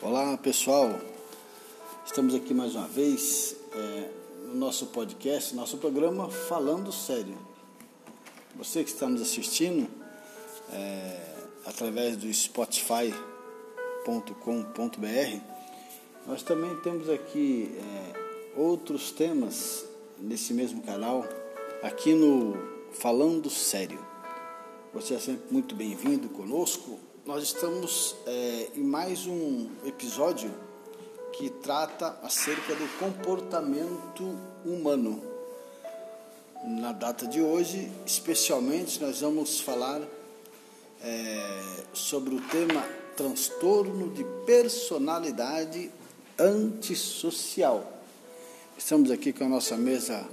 Olá pessoal, estamos aqui mais uma vez é, no nosso podcast, nosso programa Falando Sério. Você que está nos assistindo é, através do Spotify.com.br, nós também temos aqui é, outros temas nesse mesmo canal, aqui no Falando Sério. Você é sempre muito bem-vindo conosco nós estamos é, em mais um episódio que trata acerca do comportamento humano. Na data de hoje, especialmente, nós vamos falar é, sobre o tema transtorno de personalidade antissocial. Estamos aqui com a nossa mesa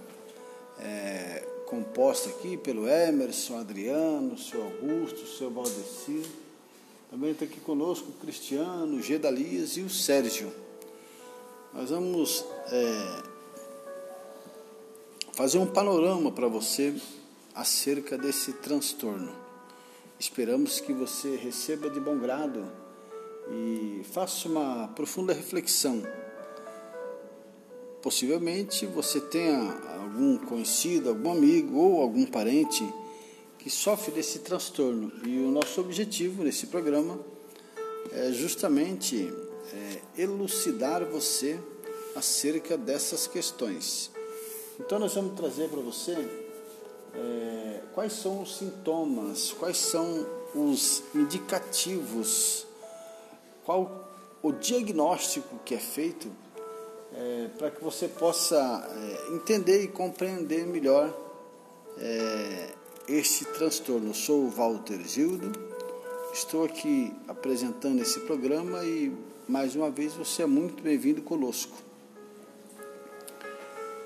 é, composta aqui pelo Emerson, Adriano, o seu Augusto, o seu Valdecir também está aqui conosco o Cristiano, o Gedalias e o Sérgio. Nós vamos é, fazer um panorama para você acerca desse transtorno. Esperamos que você receba de bom grado e faça uma profunda reflexão. Possivelmente você tenha algum conhecido, algum amigo ou algum parente que sofre desse transtorno. E o nosso objetivo nesse programa é justamente é, elucidar você acerca dessas questões. Então, nós vamos trazer para você é, quais são os sintomas, quais são os indicativos, qual o diagnóstico que é feito é, para que você possa é, entender e compreender melhor é, este transtorno. Sou o Walter Gildo, estou aqui apresentando esse programa e mais uma vez você é muito bem-vindo conosco.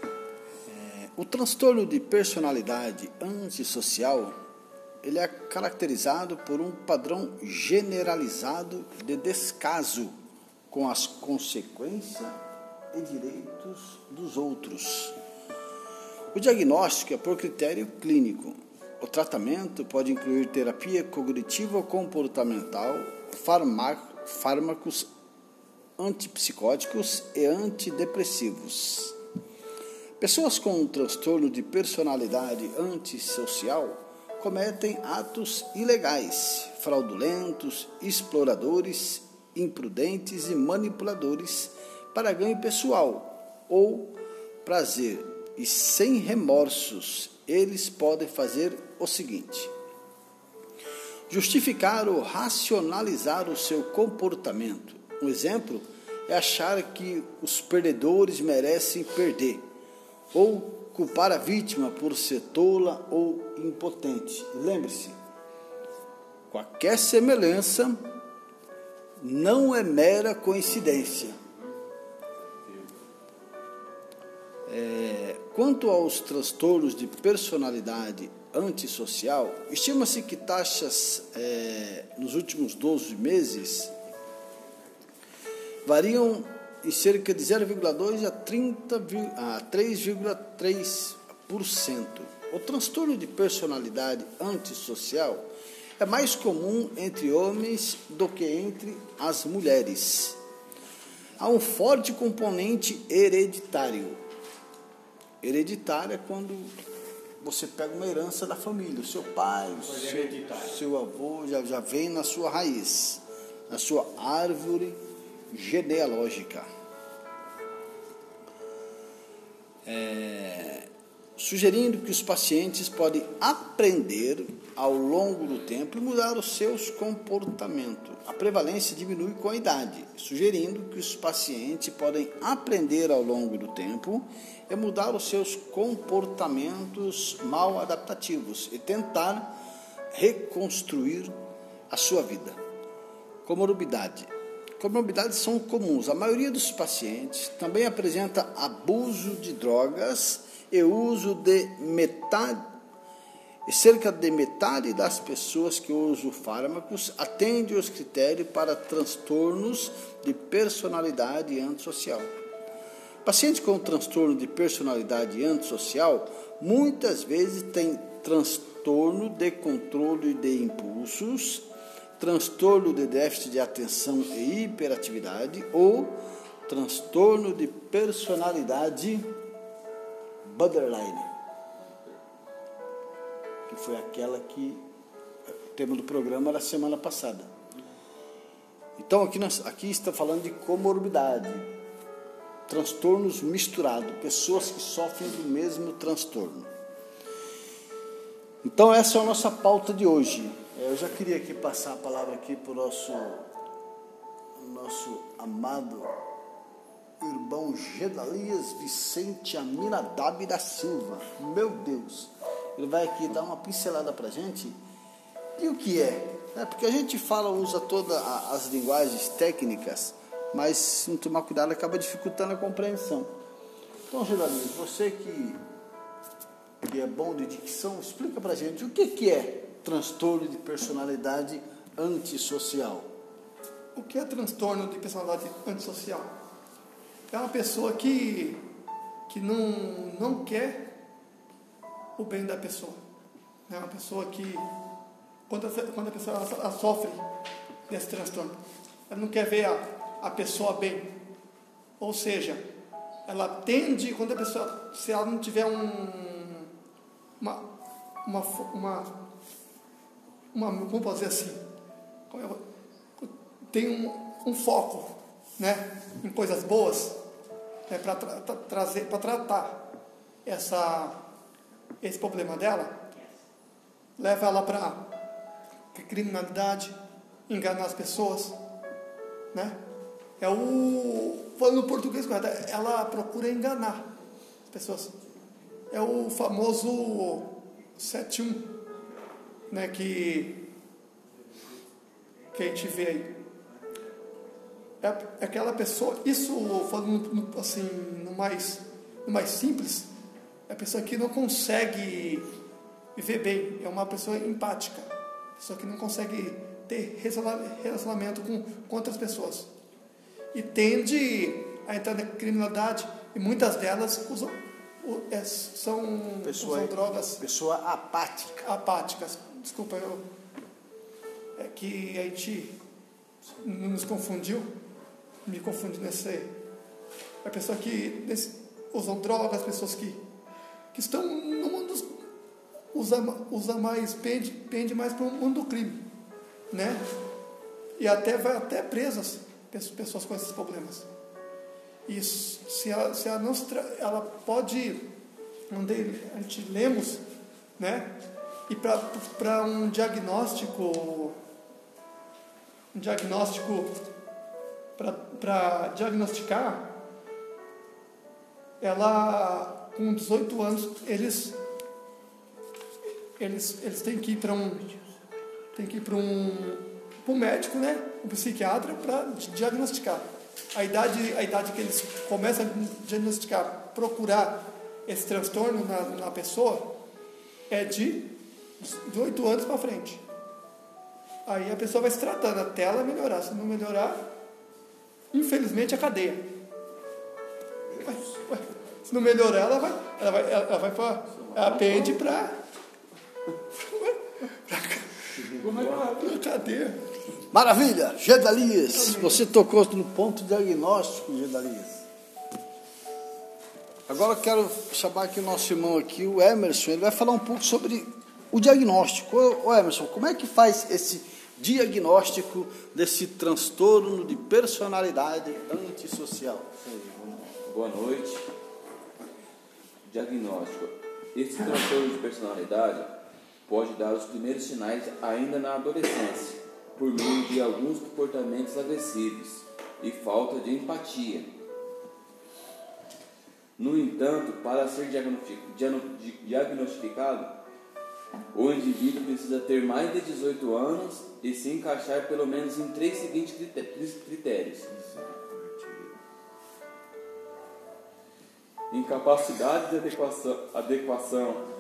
É, o transtorno de personalidade antissocial ele é caracterizado por um padrão generalizado de descaso com as consequências e direitos dos outros. O diagnóstico é por critério clínico, o tratamento pode incluir terapia cognitivo-comportamental, fármacos antipsicóticos e antidepressivos. Pessoas com um transtorno de personalidade antissocial cometem atos ilegais, fraudulentos, exploradores, imprudentes e manipuladores para ganho pessoal ou prazer e sem remorsos eles podem fazer o seguinte: justificar ou racionalizar o seu comportamento. Um exemplo é achar que os perdedores merecem perder, ou culpar a vítima por ser tola ou impotente. Lembre-se, qualquer semelhança não é mera coincidência. É, quanto aos transtornos de personalidade antissocial, estima-se que taxas é, nos últimos 12 meses variam em cerca de 0,2 a, 30, a 3,3%. O transtorno de personalidade antissocial é mais comum entre homens do que entre as mulheres. Há um forte componente hereditário Hereditária é quando você pega uma herança da família, o seu pai, o seu, seu avô já, já vem na sua raiz, na sua árvore genealógica. É, sugerindo que os pacientes podem aprender ao longo do tempo e mudar os seus comportamentos. A prevalência diminui com a idade, sugerindo que os pacientes podem aprender ao longo do tempo e mudar os seus comportamentos mal adaptativos e tentar reconstruir a sua vida. Comorbidade. Comorbidades são comuns. A maioria dos pacientes também apresenta abuso de drogas e uso de metade cerca de metade das pessoas que usam fármacos atende os critérios para transtornos de personalidade antissocial. Pacientes com transtorno de personalidade antissocial muitas vezes têm transtorno de controle de impulsos, transtorno de déficit de atenção e hiperatividade ou transtorno de personalidade borderline, que foi aquela que o tema do programa era semana passada. Então aqui, nós, aqui está falando de comorbidade, transtornos misturados, pessoas que sofrem do mesmo transtorno. Então essa é a nossa pauta de hoje. Eu já queria aqui passar a palavra aqui para o nosso, nosso amado irmão Gedalias Vicente Aminadab da Silva. Meu Deus, ele vai aqui dar uma pincelada para gente. E o que é? é? Porque a gente fala, usa todas as linguagens técnicas, mas se não tomar cuidado acaba dificultando a compreensão. Então, Gedalias, você que, que é bom de dicção, explica para gente o que, que é transtorno de personalidade antissocial. O que é transtorno de personalidade antissocial? É uma pessoa que, que não, não quer o bem da pessoa. É uma pessoa que, quando a, quando a pessoa ela, ela sofre desse transtorno, ela não quer ver a, a pessoa bem. Ou seja, ela tende, quando a pessoa, se ela não tiver um, uma, uma, uma, uma posso dizer assim, tem um, um foco né, em coisas boas, né, para tra trazer, para tratar essa, esse problema dela, leva ela para criminalidade, enganar as pessoas, né? É o falando português correto, ela procura enganar as pessoas. É o famoso 71, né, que que a gente vê aí é, é aquela pessoa, isso falando assim, no mais, no mais simples, é a pessoa que não consegue viver bem, é uma pessoa empática, pessoa que não consegue ter relacionamento com, com outras pessoas. E tende a entrar na criminalidade, e muitas delas usam, é, são pessoa, usam drogas. Pessoa apática. Apáticas. Desculpa, eu, é que não nos confundiu me confunde nesse. A pessoa que nesse, usam drogas, pessoas que, que estão no mundo. Usa, usa mais, pende, pende mais para o mundo do crime. Né? E até vai até presas pessoas com esses problemas. E se ela, se ela não ela pode, onde a gente lemos, né? E para um diagnóstico, um diagnóstico para diagnosticar, ela com 18 anos eles eles eles têm que ir para um tem que ir para um, um médico, né, um psiquiatra para diagnosticar. A idade a idade que eles começam a diagnosticar, procurar esse transtorno na, na pessoa é de 18 anos para frente. Aí a pessoa vai se tratando até ela melhorar. Se não melhorar, infelizmente, a cadeia. Se não melhorar, ela vai, ela vai, ela vai para. Ela para. Para cadeia. Maravilha! Gedalias, você tocou no ponto diagnóstico, Gedalias. Agora eu quero chamar aqui o nosso irmão aqui, o Emerson, ele vai falar um pouco sobre o diagnóstico. Ô, Emerson, como é que faz esse diagnóstico desse transtorno de personalidade antissocial. Boa noite. Diagnóstico. Esse transtorno de personalidade pode dar os primeiros sinais ainda na adolescência, por meio de alguns comportamentos agressivos e falta de empatia. No entanto, para ser diagnosticado, o indivíduo precisa ter mais de 18 anos e se encaixar pelo menos em três seguintes critérios: incapacidade de adequação, adequação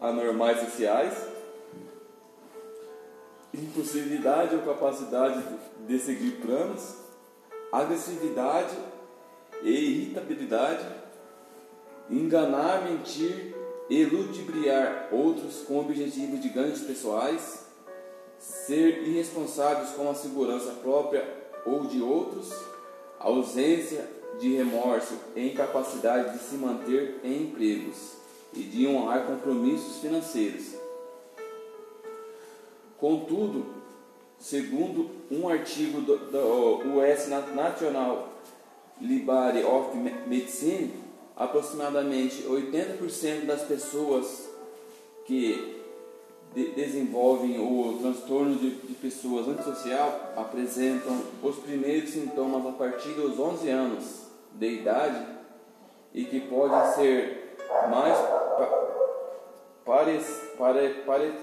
a normais sociais, impulsividade ou capacidade de seguir planos, agressividade e irritabilidade, enganar, mentir e ludibriar outros com o objetivo de ganhos pessoais ser irresponsáveis com a segurança própria ou de outros, ausência de remorso e incapacidade de se manter em empregos e de honrar compromissos financeiros. Contudo, segundo um artigo do, do US National Library of Medicine, aproximadamente 80% das pessoas que de, desenvolvem o transtorno de, de pessoas antissocial apresentam os primeiros sintomas a partir dos 11 anos de idade e que podem ser mais pare, pare, pare,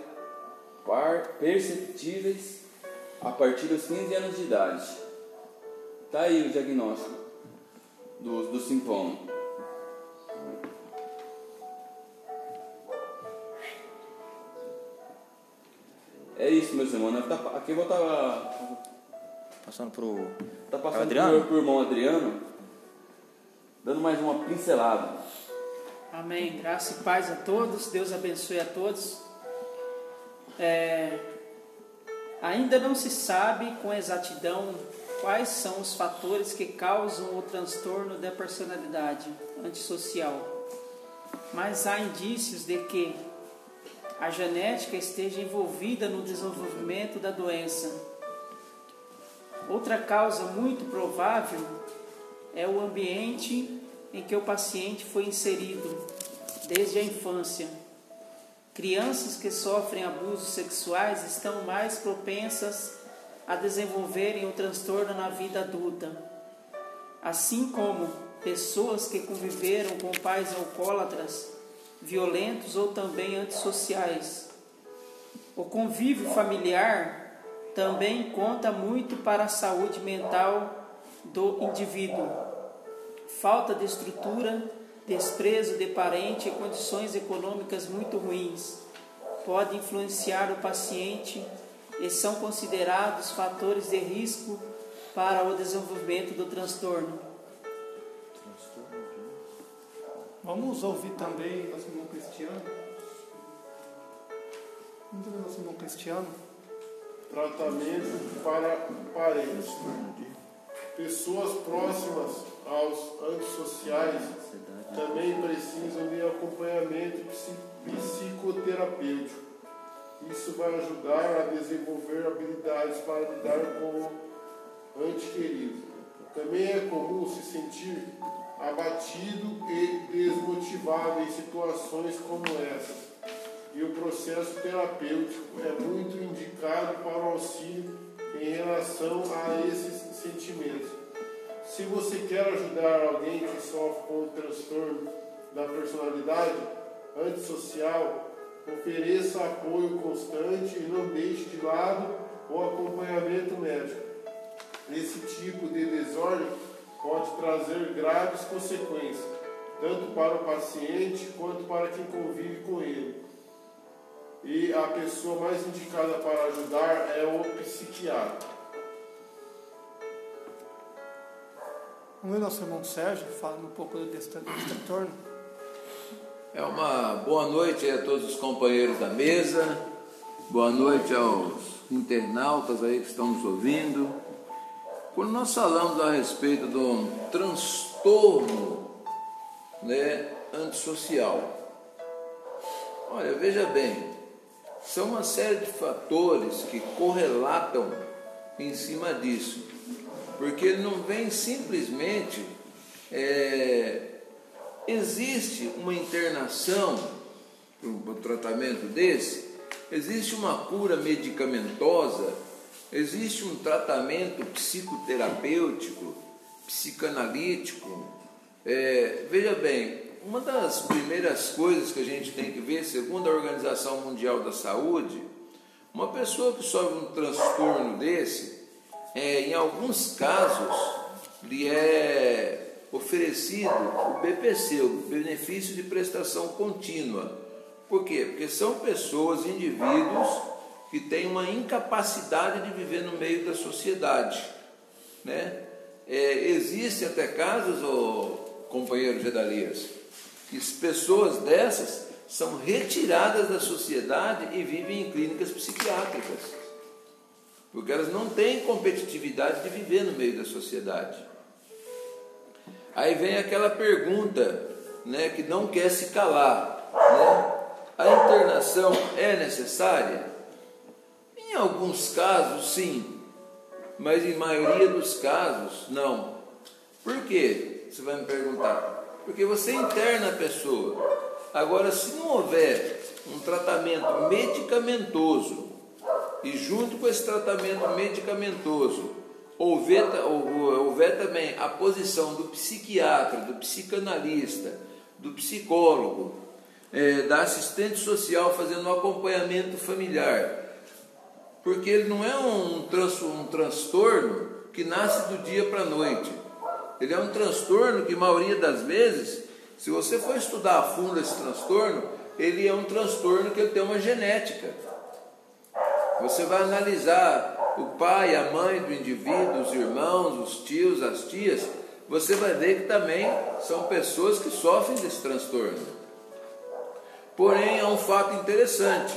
par, perceptíveis a partir dos 15 anos de idade. Está aí o diagnóstico do, do sintoma. É isso, meus irmãos. Né? Tá, aqui eu vou estar. Tá, passando pro. Tá passando Adriano? pro, pro irmão Adriano. Dando mais uma pincelada. Amém. Graça e paz a todos. Deus abençoe a todos. É, ainda não se sabe com exatidão quais são os fatores que causam o transtorno da personalidade antissocial, mas há indícios de que a genética esteja envolvida no desenvolvimento da doença. Outra causa muito provável é o ambiente em que o paciente foi inserido desde a infância. Crianças que sofrem abusos sexuais estão mais propensas a desenvolverem o transtorno na vida adulta, assim como pessoas que conviveram com pais alcoólatras violentos ou também antissociais. O convívio familiar também conta muito para a saúde mental do indivíduo. Falta de estrutura, desprezo de parente e condições econômicas muito ruins pode influenciar o paciente e são considerados fatores de risco para o desenvolvimento do transtorno. Vamos ouvir também nosso irmão Cristiano. Vamos ouvir nosso irmão Cristiano. Tratamento para parentes. Pessoas próximas aos antissociais também precisam de acompanhamento psicoterapêutico. Isso vai ajudar a desenvolver habilidades para lidar com o antiquerido. Também é comum se sentir abatido e desmotivado em situações como essa. E o processo terapêutico é muito indicado para o auxílio em relação a esses sentimentos. Se você quer ajudar alguém que sofre com o transtorno da personalidade antissocial, ofereça apoio constante e não deixe de lado o acompanhamento médico. Esse tipo de desordem pode trazer graves consequências, tanto para o paciente quanto para quem convive com ele. E a pessoa mais indicada para ajudar é o psiquiatra. Vamos ver nosso irmão Sérgio falando um pouco desse transtorno. É uma boa noite a todos os companheiros da mesa, boa noite aos internautas aí que estão nos ouvindo. Quando nós falamos a respeito de um transtorno né, antissocial, olha, veja bem, são uma série de fatores que correlatam em cima disso, porque ele não vem simplesmente. É, existe uma internação para um tratamento desse, existe uma cura medicamentosa Existe um tratamento psicoterapêutico, psicanalítico. É, veja bem, uma das primeiras coisas que a gente tem que ver, segundo a Organização Mundial da Saúde, uma pessoa que sofre um transtorno desse, é, em alguns casos, lhe é oferecido o BPC, o benefício de prestação contínua. Por quê? Porque são pessoas, indivíduos que tem uma incapacidade de viver no meio da sociedade. Né? É, Existem até casos, oh, companheiro Gedalias, que pessoas dessas são retiradas da sociedade e vivem em clínicas psiquiátricas. porque elas não têm competitividade de viver no meio da sociedade. Aí vem aquela pergunta, né, que não quer se calar, né? A internação é necessária? Em alguns casos, sim, mas em maioria dos casos, não. Por quê? Você vai me perguntar. Porque você interna a pessoa. Agora, se não houver um tratamento medicamentoso e junto com esse tratamento medicamentoso houver, houver também a posição do psiquiatra, do psicanalista, do psicólogo, é, da assistente social fazendo um acompanhamento familiar, porque ele não é um, um transtorno que nasce do dia para a noite. Ele é um transtorno que, maioria das vezes, se você for estudar a fundo esse transtorno, ele é um transtorno que tem uma genética. Você vai analisar o pai, a mãe do indivíduo, os irmãos, os tios, as tias, você vai ver que também são pessoas que sofrem desse transtorno. Porém, há um fato interessante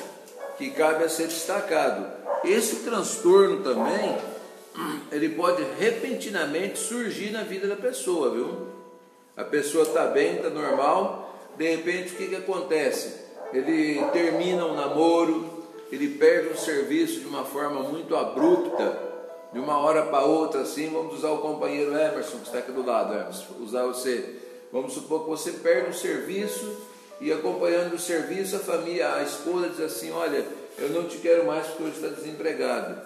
que cabe a ser destacado. Esse transtorno também, ele pode repentinamente surgir na vida da pessoa, viu? A pessoa está bem, está normal, de repente o que, que acontece? Ele termina um namoro, ele perde um serviço de uma forma muito abrupta, de uma hora para outra, assim, vamos usar o companheiro Emerson, que está aqui do lado, Emerson, usar você. Vamos supor que você perde o serviço e acompanhando o serviço, a família, a esposa diz assim, olha, eu não te quero mais porque hoje está desempregado.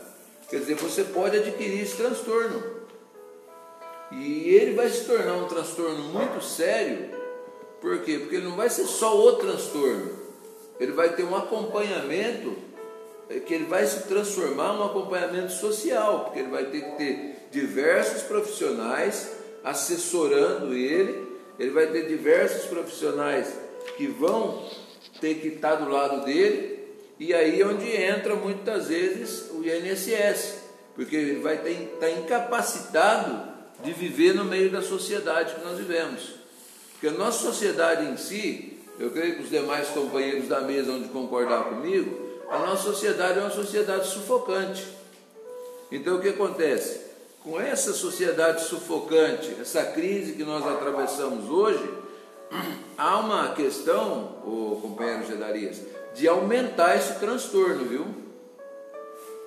Quer dizer, você pode adquirir esse transtorno. E ele vai se tornar um transtorno muito sério. Por quê? Porque ele não vai ser só o transtorno. Ele vai ter um acompanhamento é, que ele vai se transformar num acompanhamento social, porque ele vai ter que ter diversos profissionais assessorando ele, ele vai ter diversos profissionais que vão ter que estar do lado dele, e aí é onde entra muitas vezes o INSS, porque ele vai estar incapacitado de viver no meio da sociedade que nós vivemos. Porque a nossa sociedade em si, eu creio que os demais companheiros da mesa vão concordar comigo, a nossa sociedade é uma sociedade sufocante. Então o que acontece? Com essa sociedade sufocante, essa crise que nós atravessamos hoje, há uma questão, o companheiro Gedarias, de aumentar esse transtorno, viu?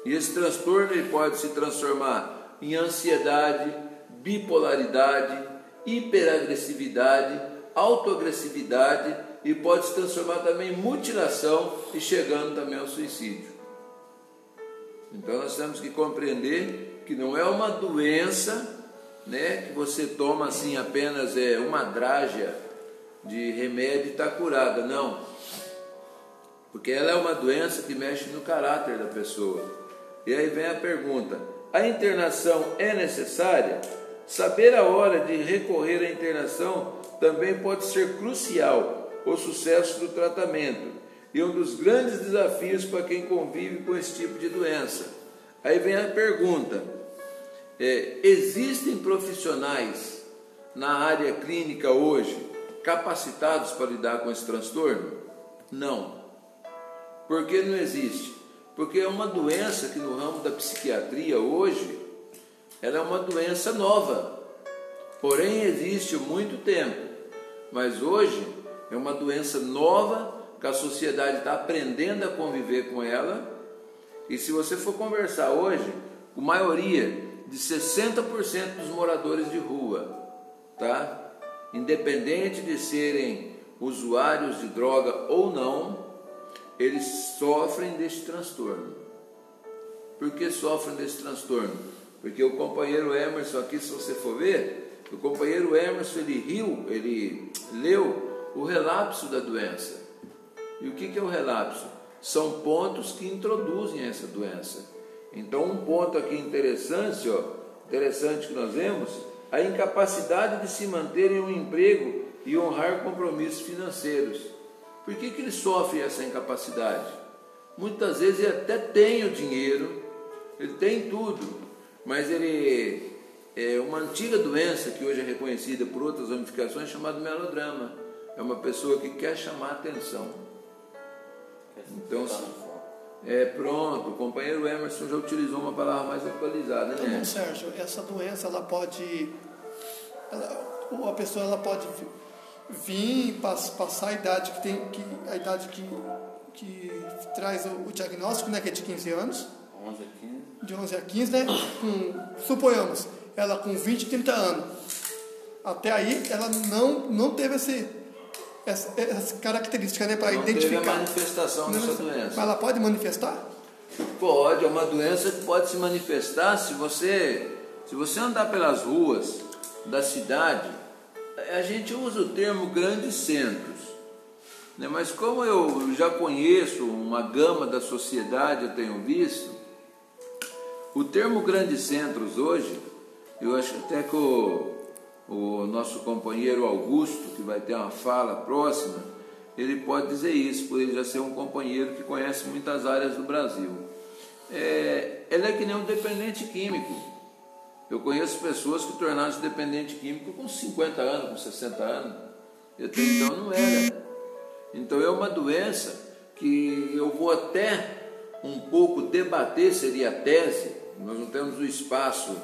E esse transtorno ele pode se transformar em ansiedade, bipolaridade, hiperagressividade, autoagressividade e pode se transformar também em mutilação e chegando também ao suicídio. Então nós temos que compreender que não é uma doença né, que você toma assim apenas é, uma drágia de remédio e está curada, não. Porque ela é uma doença que mexe no caráter da pessoa. E aí vem a pergunta: a internação é necessária? Saber a hora de recorrer à internação também pode ser crucial o sucesso do tratamento e um dos grandes desafios para quem convive com esse tipo de doença. Aí vem a pergunta: é, existem profissionais na área clínica hoje capacitados para lidar com esse transtorno? Não. Por que não existe? Porque é uma doença que no ramo da psiquiatria hoje, ela é uma doença nova. Porém existe muito tempo. Mas hoje é uma doença nova que a sociedade está aprendendo a conviver com ela. E se você for conversar hoje, a maioria de 60% dos moradores de rua, tá? Independente de serem usuários de droga ou não, eles sofrem deste transtorno. Por que sofrem desse transtorno? Porque o companheiro Emerson aqui, se você for ver, o companheiro Emerson ele riu, ele leu o relapso da doença. E o que é o relapso? São pontos que introduzem essa doença. Então um ponto aqui interessante, ó, interessante que nós vemos, a incapacidade de se manter em um emprego e honrar compromissos financeiros. Por que, que ele sofre essa incapacidade? Muitas vezes ele até tem o dinheiro, ele tem tudo, mas ele é uma antiga doença que hoje é reconhecida por outras ramificações chamada melodrama. É uma pessoa que quer chamar atenção. Então, É pronto, o companheiro Emerson já utilizou uma palavra mais atualizada, Então, né? Sérgio, essa doença ela pode. Ela, a pessoa ela pode vir, pass, passar a idade que tem. Que, a idade que, que traz o, o diagnóstico, né? Que é de 15 anos. 11 a 15. De 11 a 15, né? Com, suponhamos, ela com 20, 30 anos. Até aí ela não, não teve esse, essa, essa característica né, para Não teve a identificar. manifestação dessa Mas doença. ela pode manifestar? Pode, é uma doença que pode se manifestar se você, se você andar pelas ruas da cidade, a gente usa o termo grandes centros. Né? Mas como eu já conheço uma gama da sociedade, eu tenho visto, o termo grandes centros hoje, eu acho até que o, o nosso companheiro Augusto, que vai ter uma fala próxima, ele pode dizer isso, por ele já ser um companheiro que conhece muitas áreas do Brasil. É, ele é que nem um dependente químico. Eu conheço pessoas que tornaram-se dependente químico com 50 anos, com 60 anos. Eu até então não era. Então é uma doença que eu vou até um pouco debater, seria a tese, nós não temos o espaço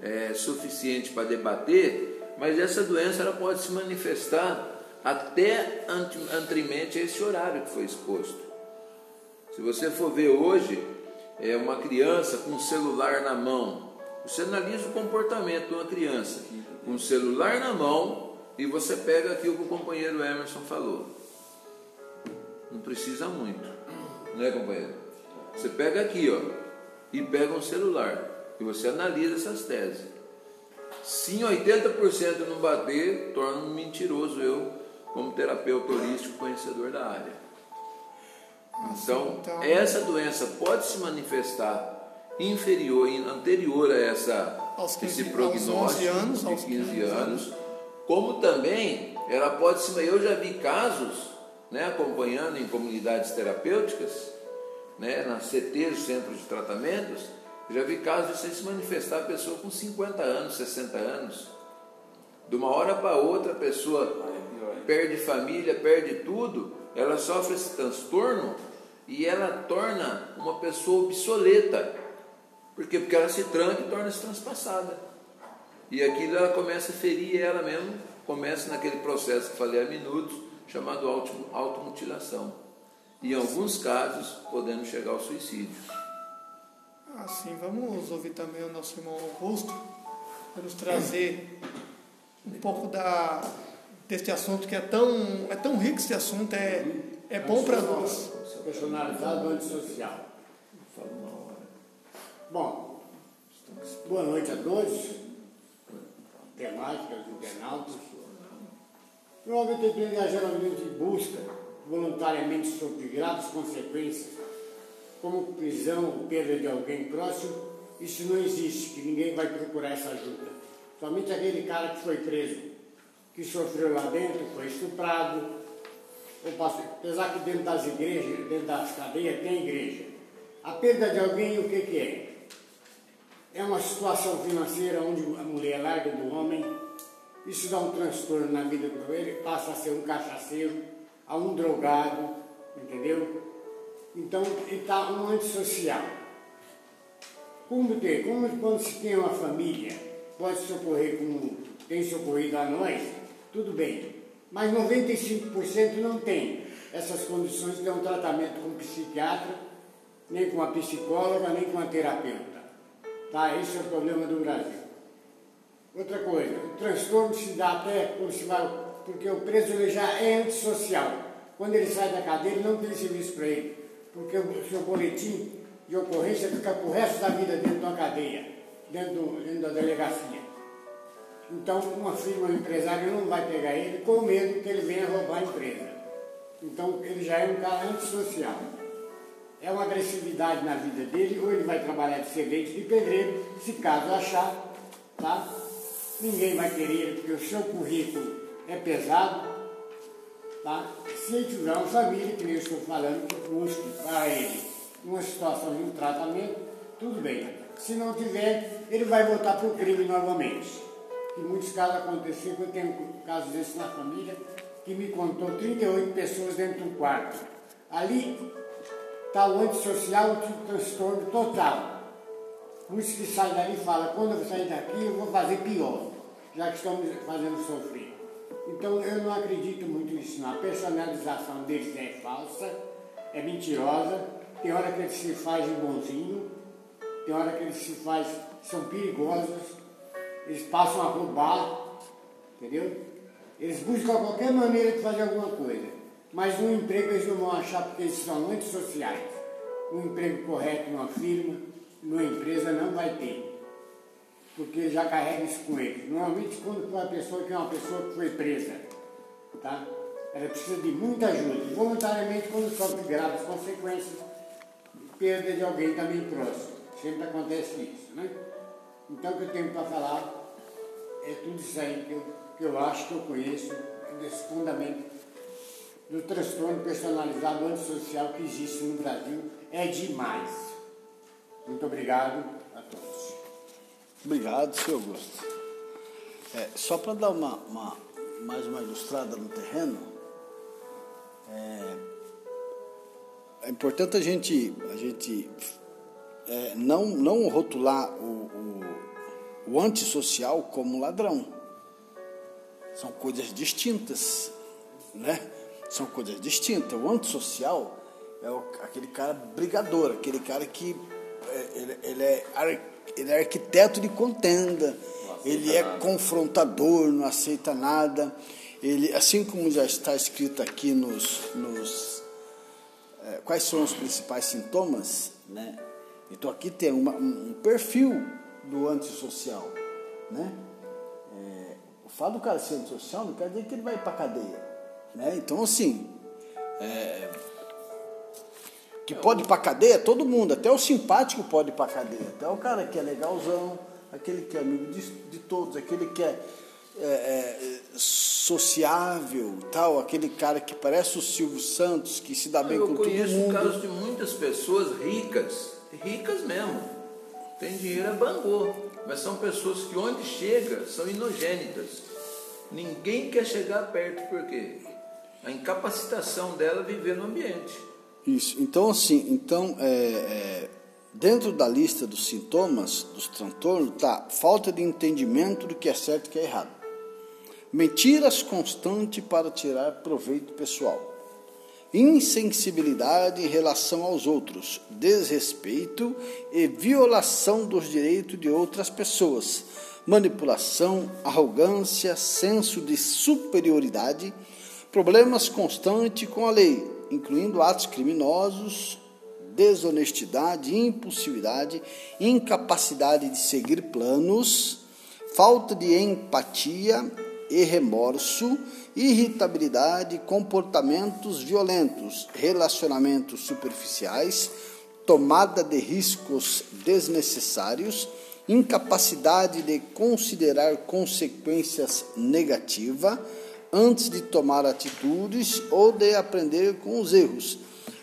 é, suficiente para debater, mas essa doença ela pode se manifestar até anteriormente a esse horário que foi exposto. Se você for ver hoje, é uma criança com um celular na mão, você analisa o comportamento de uma criança com um celular na mão e você pega aqui o que o companheiro Emerson falou. Não precisa muito, né, companheiro? Você pega aqui, ó, e pega um celular e você analisa essas teses. Se 80% não bater, torna-me mentiroso eu, como terapeuta holístico conhecedor da área. Então, então- essa doença pode se manifestar inferior, anterior a essa, Aos 15 esse aos prognóstico 11 anos, de aos 15 15 anos, como também ela pode se. Eu já vi casos, né, acompanhando em comunidades terapêuticas, né, nas CTs, centros de tratamentos, já vi casos de se manifestar a pessoa com 50 anos, 60 anos. De uma hora para outra a pessoa perde família, perde tudo, ela sofre esse transtorno e ela torna uma pessoa obsoleta. Por quê? Porque ela se tranca e torna-se transpassada. E aquilo ela começa a ferir ela mesmo, começa naquele processo que falei há minutos, chamado auto- automutilação. E em alguns casos, podendo chegar ao suicídio. Assim, vamos ouvir também o nosso irmão Augusto, para nos trazer um pouco da, deste assunto que é tão, é tão rico esse assunto, é, é bom para nós. Personalizado antissocial. Bom, boa noite a todos, temáticas, internautas. Provavelmente a igreja geralmente busca voluntariamente sofrer graves consequências, como prisão ou perda de alguém próximo. Isso não existe, que ninguém vai procurar essa ajuda. Somente aquele cara que foi preso, que sofreu lá dentro, foi estuprado, ou passou, apesar que dentro das igrejas, dentro das cadeias, tem igreja. A perda de alguém, o que, que é? É uma situação financeira onde a mulher larga do homem, isso dá um transtorno na vida do ele, passa a ser um cachaceiro, a um drogado, entendeu? Então, ele está um antissocial. Como tem? Como quando se tem uma família, pode socorrer como tem socorrido a nós, tudo bem. Mas 95% não tem essas condições de ter um tratamento com um psiquiatra, nem com uma psicóloga, nem com uma terapeuta. Tá? Esse é o problema do Brasil. Outra coisa, o transtorno se dá até quando se vai, porque o preso ele já é antissocial. Quando ele sai da cadeia, ele não tem serviço para ele, porque o seu boletim de ocorrência fica para o resto da vida dentro de uma cadeia, dentro, do- dentro da delegacia. Então, uma firma, um empresário não vai pegar ele com medo que ele venha roubar a empresa. Então, ele já é um cara antissocial. É uma agressividade na vida dele, ou ele vai trabalhar de servente de pedreiro, se caso achar, tá? Ninguém vai querer ele, porque o seu currículo é pesado, tá? Se ele tiver uma família, que nem eu estou falando, que busque para ele uma situação de um tratamento, tudo bem. Se não tiver, ele vai voltar para o crime novamente. Em muitos casos aconteceu, eu tenho um caso desse na família, que me contou 38 pessoas dentro de um quarto. Ali o antissocial, o transtorno total. Isso que sai dali e fala, quando eu sair daqui eu vou fazer pior, já que estão me fazendo sofrer. Então eu não acredito muito nisso não. A personalização deles é falsa, é mentirosa, tem hora que eles se fazem bonzinho, tem hora que eles se faz, são perigosos, eles passam a roubar, entendeu? Eles buscam qualquer maneira de fazer alguma coisa. Mas no emprego eles não vão achar porque eles são antissociais. Um emprego correto numa firma, numa empresa não vai ter. Porque já carregam isso com eles. Normalmente quando uma pessoa que é uma pessoa que foi presa, tá? Ela precisa de muita ajuda. Voluntariamente quando sofre graves consequências, perda de alguém também próximo. Sempre acontece isso, né? Então o que eu tenho para falar é tudo isso aí que eu, que eu acho que eu conheço desse fundamento do transtorno personalizado antissocial que existe no Brasil. É demais. Muito obrigado a todos. Obrigado, senhor Augusto. É, só para dar uma, uma, mais uma ilustrada no terreno, é, é importante a gente, a gente é, não, não rotular o, o, o antissocial como ladrão. São coisas distintas, né? São coisas distintas. O antissocial é o, aquele cara brigador, aquele cara que é, ele, ele, é, ele é arquiteto de contenda, ele é nada. confrontador, não aceita nada. Ele, assim como já está escrito aqui nos, nos é, quais são os principais sintomas, né? Então aqui tem uma, um perfil do antissocial, né? É, o fato do cara ser antissocial não quer dizer que ele vai para cadeia, né? Então assim, é, que pode ir para cadeia todo mundo, até o simpático pode ir para cadeia, até o cara que é legalzão, aquele que é amigo de, de todos, aquele que é, é, é, sociável, tal, aquele cara que parece o Silvio Santos, que se dá bem com todo mundo. Eu conheço casos de muitas pessoas ricas ricas mesmo. Tem dinheiro a bangô. Mas são pessoas que onde chega são inogênitas. Ninguém quer chegar perto, porque a incapacitação dela é viver no ambiente. Isso. Então, assim, então, é, é, dentro da lista dos sintomas dos transtornos, tá falta de entendimento do que é certo e que é errado. Mentiras constantes para tirar proveito pessoal insensibilidade em relação aos outros, desrespeito e violação dos direitos de outras pessoas, manipulação, arrogância, senso de superioridade, problemas constantes com a lei, incluindo atos criminosos, desonestidade, impulsividade, incapacidade de seguir planos, falta de empatia e remorso, irritabilidade, comportamentos violentos, relacionamentos superficiais, tomada de riscos desnecessários, incapacidade de considerar consequências negativas antes de tomar atitudes ou de aprender com os erros,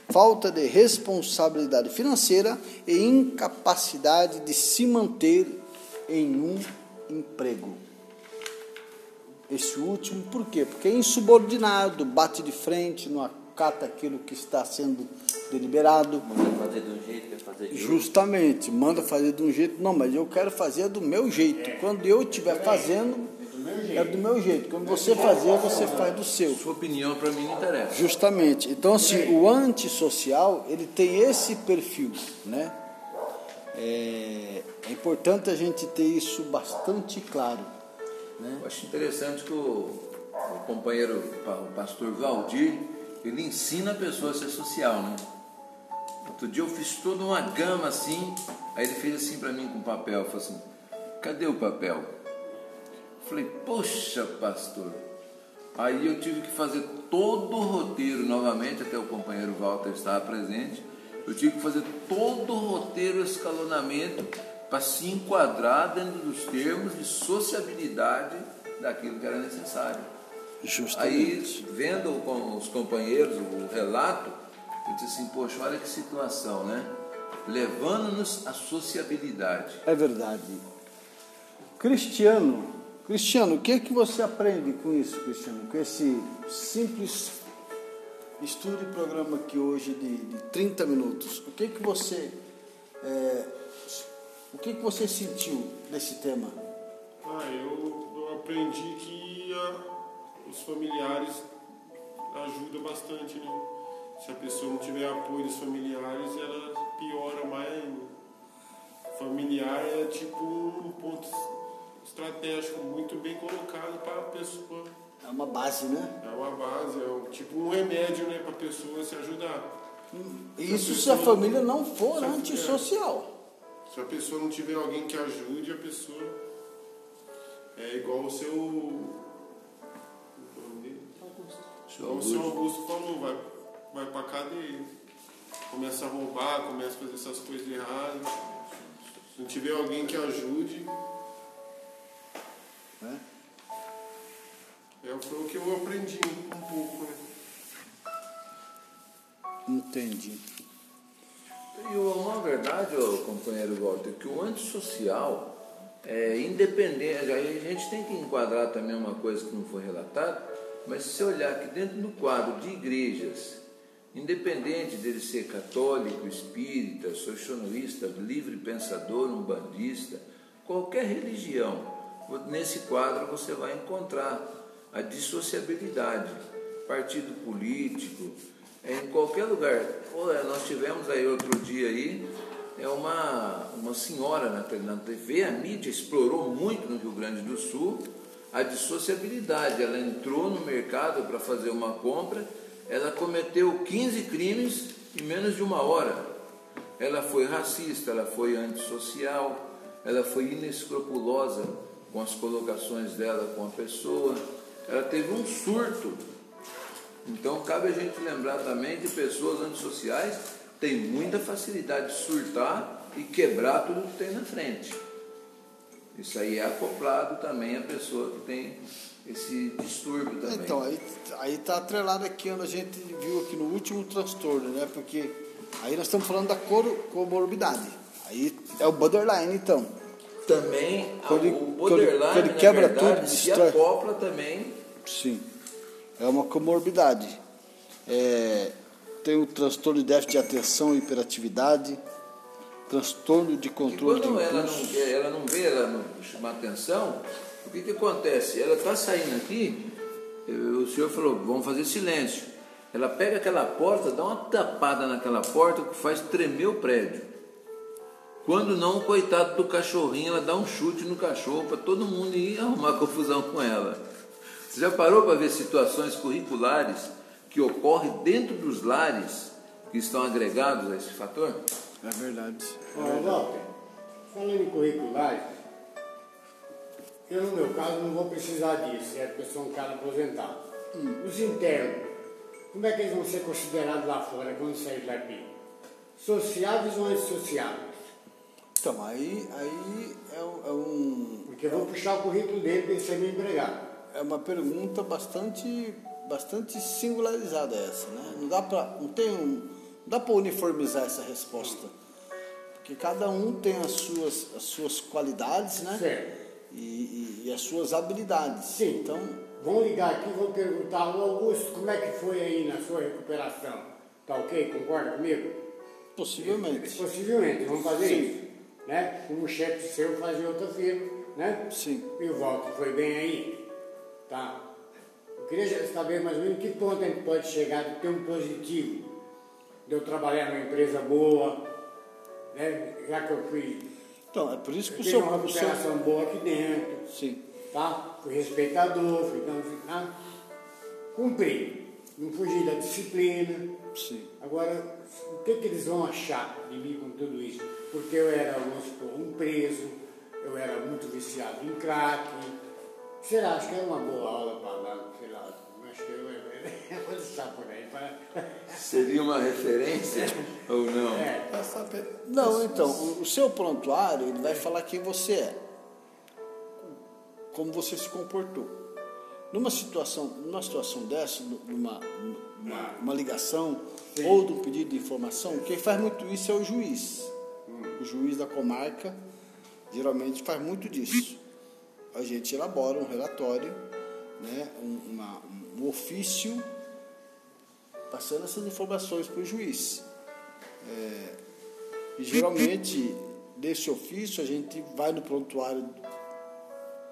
falta de responsabilidade financeira e incapacidade de se manter em um emprego. Esse último, por quê? Porque é insubordinado, bate de frente, não acata aquilo que está sendo deliberado. Manda fazer de um jeito, quer fazer de outro. Justamente, manda fazer de um jeito. Não, mas eu quero fazer do meu jeito. É. Quando eu estiver fazendo, é do meu jeito. Quando você fazer, você faz do seu. Sua opinião para mim não interessa. Justamente. Então, assim, o antissocial, ele tem esse perfil, né? É, é importante a gente ter isso bastante claro. Né? Eu acho interessante que o, o companheiro, o pastor Valdir, ele ensina a pessoa a ser social, né? Outro dia eu fiz toda uma gama assim, aí ele fez assim para mim com papel, falou assim, cadê o papel? Falei, poxa pastor, aí eu tive que fazer todo o roteiro novamente, até o companheiro Walter estava presente, eu tive que fazer todo o roteiro, escalonamento, para se enquadrar dentro dos termos de sociabilidade daquilo que era necessário. Justamente. Aí, vendo com os companheiros o relato, eu disse assim, poxa, olha que situação, né? Levando-nos à sociabilidade. É verdade. Cristiano, Cristiano, o que é que você aprende com isso, Cristiano? Com esse simples estudo e programa aqui hoje de, de 30 minutos. O que que você é, o que que você sentiu nesse tema? Ah, eu, eu aprendi que ah, os familiares ajudam bastante, né? Se a pessoa não tiver apoio dos familiares, ela piora mais ainda. Familiar é tipo um ponto estratégico muito bem colocado para a pessoa. É uma base, né? É uma base, é um- tipo um remédio, né, para a pessoa se ajudar. Isso se a família não for antissocial. Se a pessoa não tiver alguém que ajude, a pessoa é igual o seu. o nome dele? Igual o seu Augusto falou, vai, vai pra cadeia. Começa a roubar, começa a fazer essas coisas erradas. Se não tiver alguém que ajude, Né? é, foi o que eu aprendi um pouco, né? Entendi. E uma verdade, ô, companheiro Walter, que o antissocial é independente. Aí a gente tem que enquadrar também uma coisa que não foi relatada, mas se você olhar aqui dentro do quadro de igrejas, independente dele ser católico, espírita, socialista, livre pensador, umbandista, qualquer religião, nesse quadro você vai encontrar a dissociabilidade, partido político, é, em qualquer lugar. É, nós tivemos aí outro dia aí, é uma, uma senhora na TV, a mídia explorou muito no Rio Grande do Sul a dissociabilidade. Ela entrou no mercado para fazer uma compra, ela cometeu 15 crimes em menos de uma hora. Ela foi racista, ela foi antissocial, ela foi inescrupulosa com as colocações dela com a pessoa, ela teve um surto. Então cabe a gente lembrar também de pessoas antissociais que têm muita facilidade de surtar e quebrar tudo que tem na frente. Isso aí é acoplado também à pessoa que tem esse distúrbio também. Então, aí, aí tá atrelado aqui onde a gente viu aqui no último transtorno, né? Porque aí nós estamos falando da comorbidade. Aí é o borderline, então. Também Quando o quando- borderline, quando na quebra verdade, tudo, se destrói. acopla também Sim. É uma comorbidade. É, tem o transtorno de déficit de atenção e hiperatividade, transtorno de E controle de quando ela não, impulsos. quer- ela não vê, ela não chama atenção, o que, que acontece? Ela está saindo aqui, o senhor falou, vamos fazer silêncio. Ela pega aquela porta, dá uma tapada naquela porta que faz tremer o prédio. Quando não, o coitado do cachorrinho, ela dá um chute no cachorro para todo mundo ir arrumar confusão com ela. Você já parou para ver situações curriculares que ocorrem dentro dos lares que estão agregados a esse fator? É verdade. Olha, Walter, falando em curriculares, eu no meu caso não vou precisar disso, certo? Porque eu sou um cara aposentado. Os internos, como é que eles vão ser considerados lá fora quando sair daqui? Sociáveis ou antissociáveis? Então, aí, aí é, um- é um, Porque eu vou puxar o currículo dele para ele ser meu empregado. é uma pergunta bastante, bastante singularizada essa, né? Não dá para não tem um, não dá para uniformizar essa resposta, porque cada um tem as suas, as suas qualidades, né? Certo. E, e- e as suas habilidades. Sim. Então, Vão ligar aqui e vão perguntar, ô Augusto, como é que foi aí na sua recuperação? Tá ok? Concorda comigo? possivelmente, Possivelmente, vamos fazer Sim. isso. Né? O chefe seu fazia outra firma, né? sim. E o Walter foi bem aí? Tá. Eu queria saber mais ou menos que ponto a gente pode chegar de ter um positivo. De eu trabalhar numa empresa boa, né? Já que eu fui. Então, é por isso que o seu, uma o seu recuperação boa aqui dentro, sim. tá? Fui respeitador, fui tá? Cumpri. Não fugi da disciplina. Sim. Agora, o que, que eles vão achar de mim com tudo isso? Porque eu era, vamos supor, um preso, eu era muito viciado em crack. Será? Acho que era uma boa aula para dar, sei lá, acho que eu, eu vou deixar por aí. Para... Seria uma referência ou não? É. Não, então, o, seu prontuário, ele vai falar quem você é. Como você se comportou. Numa situação, numa situação dessa, numa, numa uma ligação ou de um pedido de informação, quem faz muito isso é o juiz. O juiz da comarca geralmente faz muito disso. A gente elabora um relatório, né, um, uma- um ofício passando essas informações para o juiz. É, e geralmente, desse ofício, a gente vai no prontuário,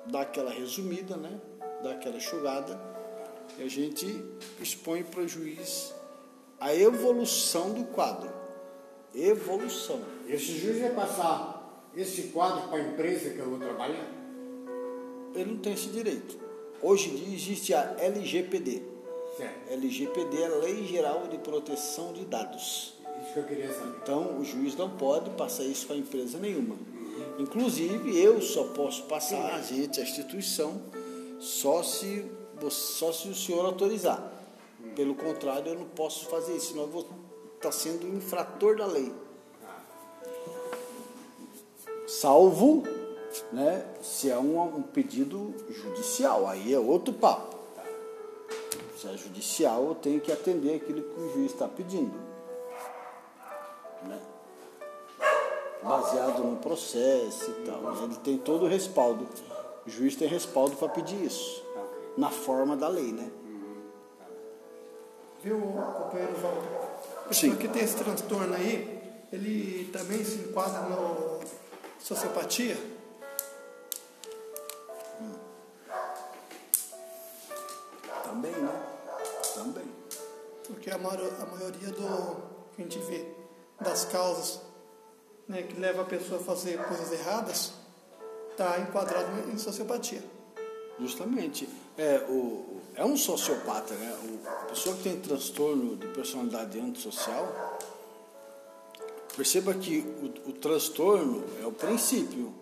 dá aquela resumida, né? dá aquela enxugada, e a gente expõe para o juiz a evolução do quadro. Evolução. Esse juiz vai passar esse quadro para a empresa que eu vou trabalhar? Ele não tem esse direito. Hoje em dia existe a LGPD. Certo. LGPD é a Lei Geral de Proteção de Dados. Isso que eu queria saber. Então, o juiz não pode passar isso para empresa nenhuma. Inclusive, eu só posso passar a gente, a instituição, só se, só se o senhor autorizar. Pelo contrário, eu não posso fazer isso, senão eu vou estar sendo infrator da lei. Salvo né, se é um, um pedido judicial, aí é outro papo. Se é judicial, eu tenho que atender aquilo que o juiz está pedindo. Né? Baseado no processo e tal. né? Ele tem todo o respaldo. O juiz tem respaldo para pedir isso. Na forma da lei, né? Viu, companheiro Walter? Sim. pessoa que tem esse transtorno aí, ele também se enquadra no sociopatia? Também, né? Também. Porque a, maior, a maioria do que a gente vê das causas né, que leva a pessoa a fazer coisas erradas está enquadrado em sociopatia. Justamente. É, o, é um sociopata, né? O, a pessoa que tem transtorno de personalidade antissocial, perceba que o, o transtorno é o princípio.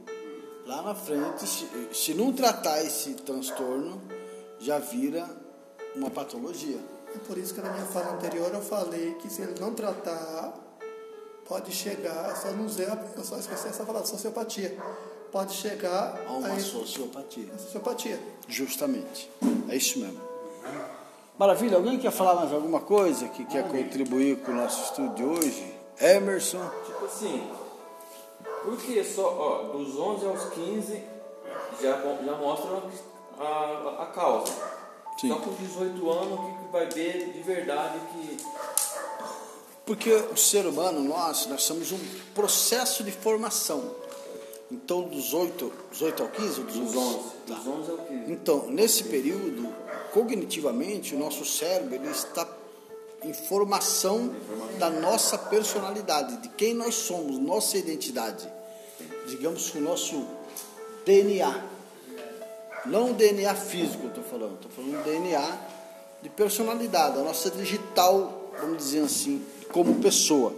Lá na frente, se, se não tratar esse transtorno, já vira uma patologia. É por isso que na minha fala anterior eu falei que se ele não tratar, pode chegar, só não a- eu só esqueci essa palavra, sociopatia. Pode chegar A uma a sociopatia. a sociopatia. Justamente. É isso mesmo. Maravilha. Alguém quer falar mais alguma coisa que quer contribuir com o nosso estudo de hoje? Emerson? Tipo assim, porque só, ó, dos 11 aos 15 já, já mostra a, a, causa. Sim. Só com 18 anos que vai ver de verdade que. Porque o ser humano, nós, nós somos um processo de formação. Então, dos 8, dos 8 ao 15? ou Dos, Dos 11. Tá. Dos 11 ao 15. Então, nesse período, cognitivamente, o nosso cérebro ele está em formação da nossa personalidade, de quem nós somos, nossa identidade. Digamos que o nosso DNA. Não o DNA físico, eu estou falando, estou falando DNA de personalidade, a nossa digital, vamos dizer assim, como pessoa.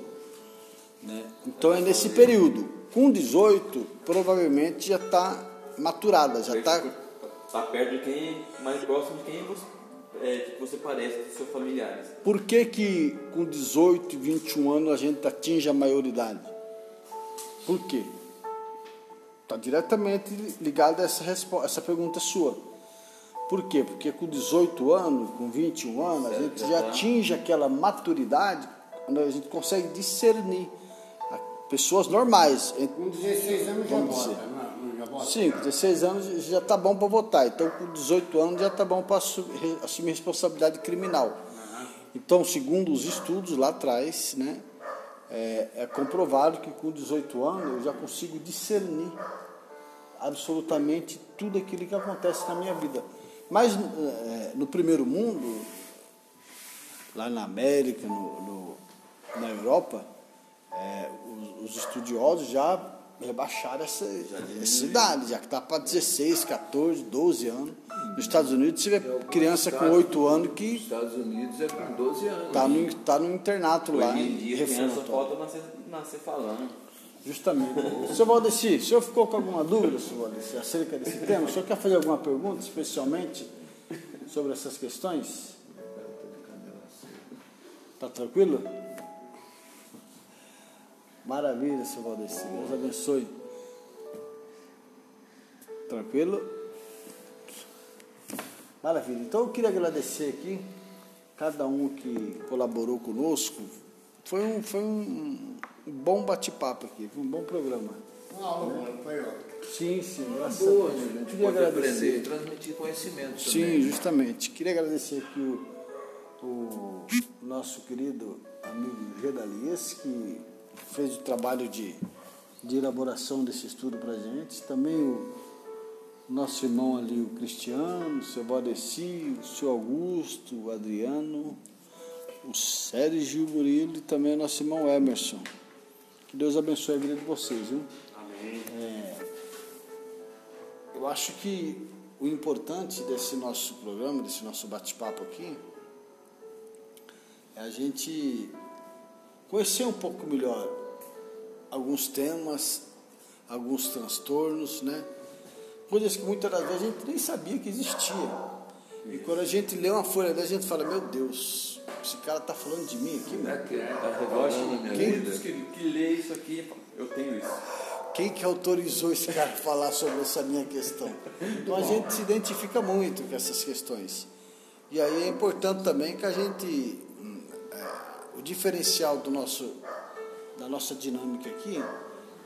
né? Então é nesse período. Com 18, provavelmente já está maturada, já está Tá perto de quem mais próximo de quem você, é, que você parece, dos seus familiares. Por que, que com 18 e 21 anos a gente atinge a maioridade? Por quê? Está diretamente ligado a essa, respo- essa pergunta sua. Por quê? Porque com 18 anos, com 21 anos, a gente já atinge aquela maturidade quando a gente consegue discernir pessoas normais. Com 16 anos já vota, não, já vota? Sim, com 16 anos já está bom para votar. Então, com 18 anos já está bom para assumir, assumir responsabilidade criminal. Então, segundo os estudos lá atrás, né, é, é comprovado que com 18 anos eu já consigo discernir absolutamente tudo aquilo que acontece na minha vida. Mas é, no primeiro mundo, lá na América, no, no- na Europa, é, os, os estudiosos já rebaixaram essa, essa idade, já que está para 16, 14, 12 anos. Nos Estados Unidos, você vê criança com 8 anos Nos que Estados Unidos é com 12 anos. está no, tá no internato lá. Hoje em dia, criança falta nascer, nascer falando. Justamente. Senhor Valdeci, o senhor ficou com alguma dúvida, senhor Valdeci, acerca desse tema? O senhor quer fazer alguma pergunta, especialmente, sobre essas questões? Está tranquilo? Maravilha, senhor Valdeci. Deus abençoe. Tranquilo? Maravilha. Então eu queria agradecer aqui cada um que colaborou conosco. Foi um, foi um bom bate-papo aqui, foi um bom programa. Uma aula boa, foi ó. Sim, sim, graças Boa, a né? Deus. A gente Queria pode aprender e agradecer. transmitir conhecimento Sim, também. justamente. Queria agradecer aqui o o nosso querido amigo Gedalias, que fez o trabalho de, de elaboração desse estudo para a gente. Também o nosso irmão ali, o Cristiano, o seu Valdeci, o seu Augusto, o Adriano, o Sérgio Murilo e também o nosso irmão Emerson. Que Deus abençoe a vida de vocês, viu? Amém. É, eu acho que o importante desse nosso programa, desse nosso bate-papo aqui, é a gente conhecer um pouco melhor alguns temas, alguns transtornos, né? Coisas que muitas das vezes a gente nem sabia que existia. E quando a gente lê uma folha dessa, a gente fala, meu Deus, esse cara está falando de mim aqui, Não meu. é tá a minha quem-. Que, que lê isso aqui, eu tenho isso. Quem que autorizou esse cara a falar sobre essa minha questão? Então a gente se identifica muito com essas questões. E aí é importante também que a gente. É, o diferencial do nosso, da nossa dinâmica aqui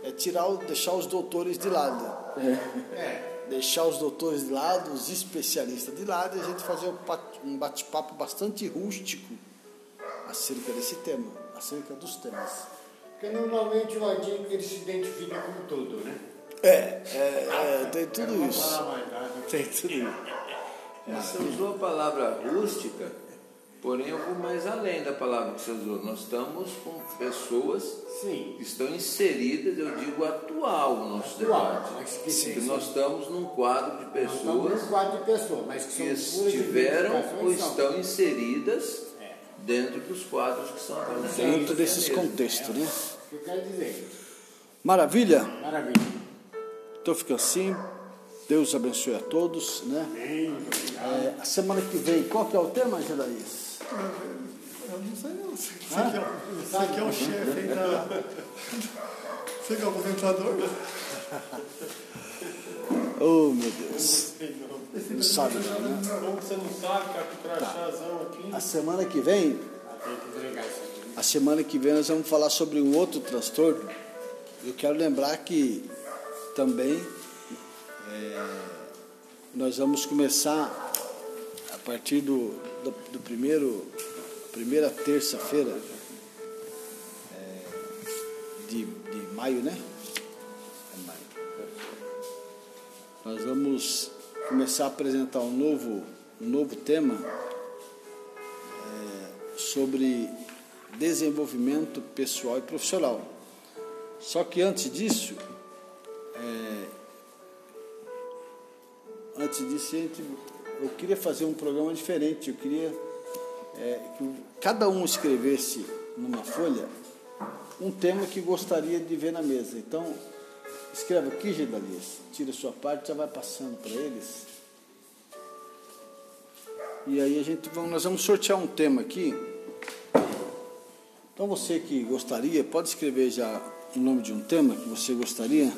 é tirar, o- deixar os doutores de lado. É. Deixar os doutores de lado, os especialistas de lado e a gente fazer um um bate-papo bastante rústico acerca desse tema, acerca dos temas. Porque normalmente o Adinho ele se identifica com tudo, né? É, é, é, tem tudo isso. verdade. Tem tudo isso. Você usou a palavra rústica, porém eu vou mais além da palavra que você usou. Nós estamos com pessoas Sim. que estão inseridas, eu digo atual, no nosso Atual, debate. mas que sim. nós estamos num quadro de pessoas num quadro de pessoas, mas que que estiveram ou estão inseridas É. dentro dos quadros que são apresentados. Dentro desses É mesmo. contextos, né? O que eu quero dizer? Maravilha? Maravilha. Então fica assim. Deus abençoe a todos, né? Obrigado. É, a semana que vem, qual que é o tema, Gedaís? Eu não sei não. Você que é, o- você que é o chefe aí da. Você que é o aposentador? Oh, meu Deus. Não sabe não, né? Como você não sabe, cara, que crachazão aqui. A semana que vem, a semana que vem nós vamos falar sobre um outro transtorno. Eu quero lembrar que também é, nós vamos começar a partir do, do, do primeiro primeira terça-feira é, de, de maio, né? É maio. Nós vamos começar a apresentar um novo, um novo tema é, sobre desenvolvimento pessoal e profissional. Só que antes disso, é, antes disso, a gente, eu queria fazer um programa diferente. Eu queria é, que cada um escrevesse numa folha um tema que gostaria de ver na mesa. Então, escreve aqui, Gedalias, tira sua parte, já vai passando para eles. E aí a gente vamos, nós vamos sortear um tema aqui. Então você que gostaria, pode escrever já o nome de um tema que você gostaria.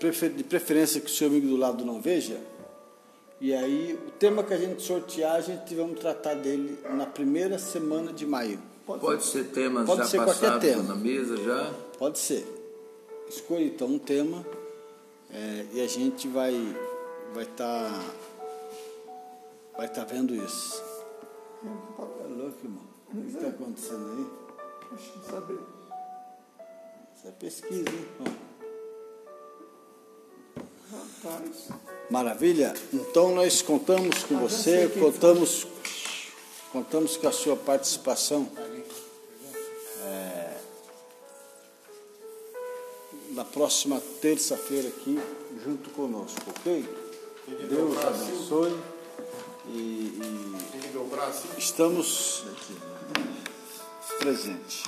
É, prefer- de preferência que o seu amigo do lado não veja. E aí o tema que a gente sortear, a gente vamos tratar dele na primeira semana de maio. Pode ser temas Pode já ser qualquer passados tema. na mesa já. Pode ser. Escolha então um tema é, e a gente vai vai estar vai estar vendo isso. É louco, irmão. O que está acontecendo aí? Deixa eu saber. Isso é pesquisa, hein? Ó. Maravilha? Então nós contamos com você, contamos, contamos com a sua participação é, na próxima terça-feira aqui junto conosco, ok? Deus abençoe e, e estamos presentes.